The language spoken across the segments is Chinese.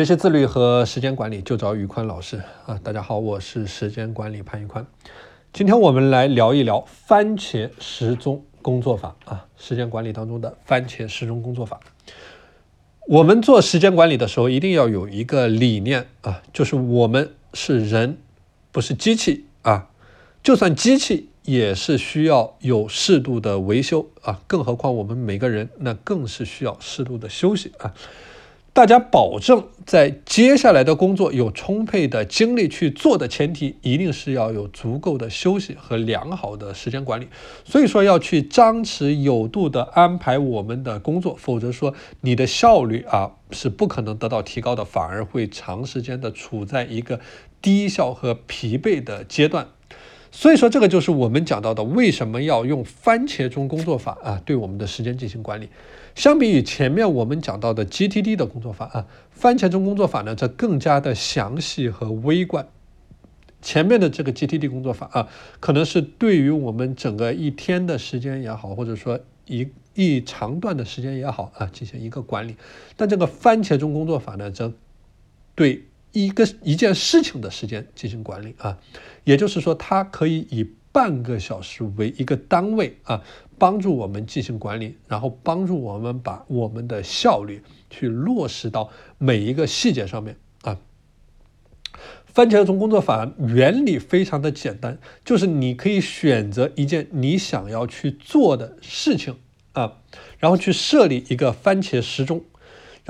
学习自律和时间管理就找宇宽老师啊！大家好，我是时间管理潘宇宽。今天我们来聊一聊番茄时钟工作法啊，时间管理当中的番茄时钟工作法。我们做时间管理的时候，一定要有一个理念啊，就是我们是人，不是机器啊。就算机器也是需要有适度的维修啊，更何况我们每个人，那更是需要适度的休息啊。大家保证在接下来的工作有充沛的精力去做的前提，一定是要有足够的休息和良好的时间管理。所以说要去张弛有度的安排我们的工作，否则说你的效率啊是不可能得到提高的，反而会长时间的处在一个低效和疲惫的阶段。所以说，这个就是我们讲到的，为什么要用番茄钟工作法啊？对我们的时间进行管理。相比于前面我们讲到的 GTD 的工作法啊，番茄钟工作法呢，这更加的详细和微观。前面的这个 GTD 工作法啊，可能是对于我们整个一天的时间也好，或者说一一长段的时间也好啊，进行一个管理。但这个番茄钟工作法呢，则对。一个一件事情的时间进行管理啊，也就是说，它可以以半个小时为一个单位啊，帮助我们进行管理，然后帮助我们把我们的效率去落实到每一个细节上面啊。番茄钟工作法原理非常的简单，就是你可以选择一件你想要去做的事情啊，然后去设立一个番茄时钟。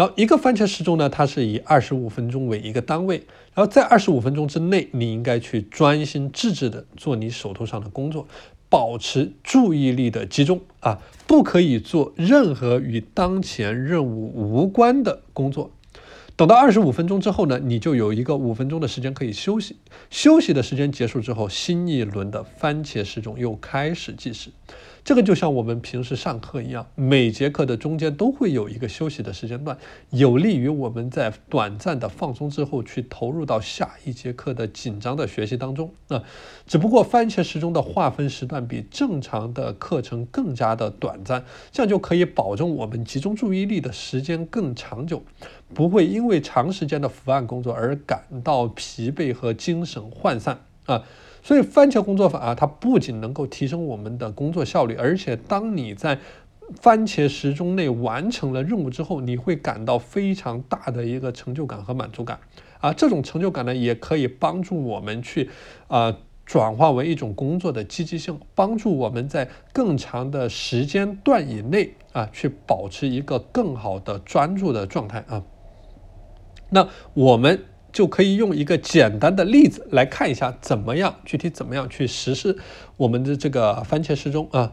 然后一个番茄时钟呢，它是以二十五分钟为一个单位，然后在二十五分钟之内，你应该去专心致志的做你手头上的工作，保持注意力的集中啊，不可以做任何与当前任务无关的工作。等到二十五分钟之后呢，你就有一个五分钟的时间可以休息。休息的时间结束之后，新一轮的番茄时钟又开始计时。这个就像我们平时上课一样，每节课的中间都会有一个休息的时间段，有利于我们在短暂的放松之后去投入到下一节课的紧张的学习当中。那只不过番茄时钟的划分时段比正常的课程更加的短暂，这样就可以保证我们集中注意力的时间更长久，不会因为长时间的伏案工作而感到疲惫和精神涣散啊。所以番茄工作法啊，它不仅能够提升我们的工作效率，而且当你在番茄时钟内完成了任务之后，你会感到非常大的一个成就感和满足感啊！这种成就感呢，也可以帮助我们去啊转化为一种工作的积极性，帮助我们在更长的时间段以内啊去保持一个更好的专注的状态啊。那我们。就可以用一个简单的例子来看一下，怎么样具体怎么样去实施我们的这个番茄时钟啊？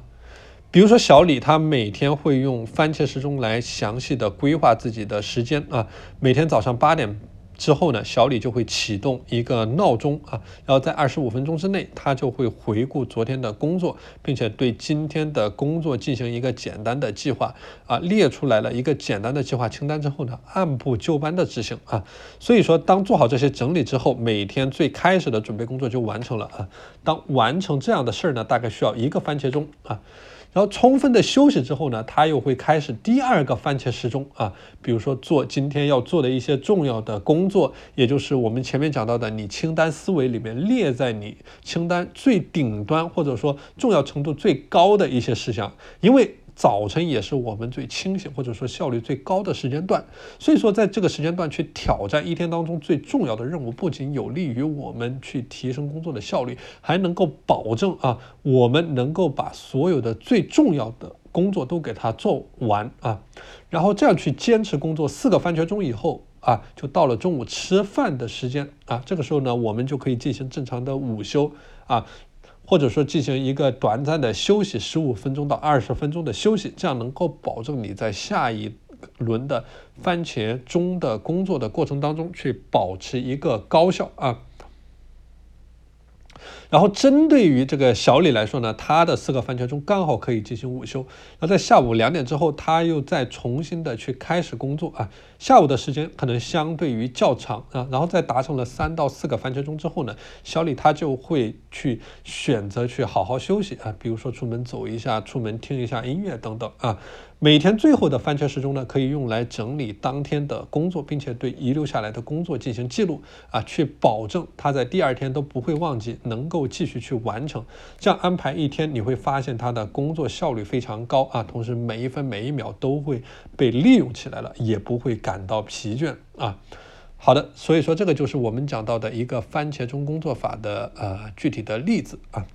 比如说小李，他每天会用番茄时钟来详细的规划自己的时间啊，每天早上八点。之后呢，小李就会启动一个闹钟啊，然后在二十五分钟之内，他就会回顾昨天的工作，并且对今天的工作进行一个简单的计划啊，列出来了一个简单的计划清单之后呢，按部就班的执行啊。所以说，当做好这些整理之后，每天最开始的准备工作就完成了啊。当完成这样的事儿呢，大概需要一个番茄钟啊。然后充分的休息之后呢，他又会开始第二个番茄时钟啊，比如说做今天要做的一些重要的工作，也就是我们前面讲到的，你清单思维里面列在你清单最顶端或者说重要程度最高的一些事项，因为。早晨也是我们最清醒或者说效率最高的时间段，所以说在这个时间段去挑战一天当中最重要的任务，不仅有利于我们去提升工作的效率，还能够保证啊，我们能够把所有的最重要的工作都给它做完啊，然后这样去坚持工作四个番茄钟以后啊，就到了中午吃饭的时间啊，这个时候呢，我们就可以进行正常的午休啊。或者说进行一个短暂的休息，十五分钟到二十分钟的休息，这样能够保证你在下一轮的番茄钟的工作的过程当中去保持一个高效啊。然后针对于这个小李来说呢，他的四个番茄钟刚好可以进行午休。那在下午两点之后，他又再重新的去开始工作啊。下午的时间可能相对于较长啊，然后在达成了三到四个番茄钟之后呢，小李他就会去选择去好好休息啊，比如说出门走一下，出门听一下音乐等等啊。每天最后的番茄时钟呢，可以用来整理当天的工作，并且对遗留下来的工作进行记录啊，去保证他在第二天都不会忘记，能够够继续去完成。这样安排一天，你会发现他的工作效率非常高啊，同时每一分每一秒都会被利用起来了，也不会感到疲倦啊。好的，所以说这个就是我们讲到的一个番茄钟工作法的呃具体的例子啊。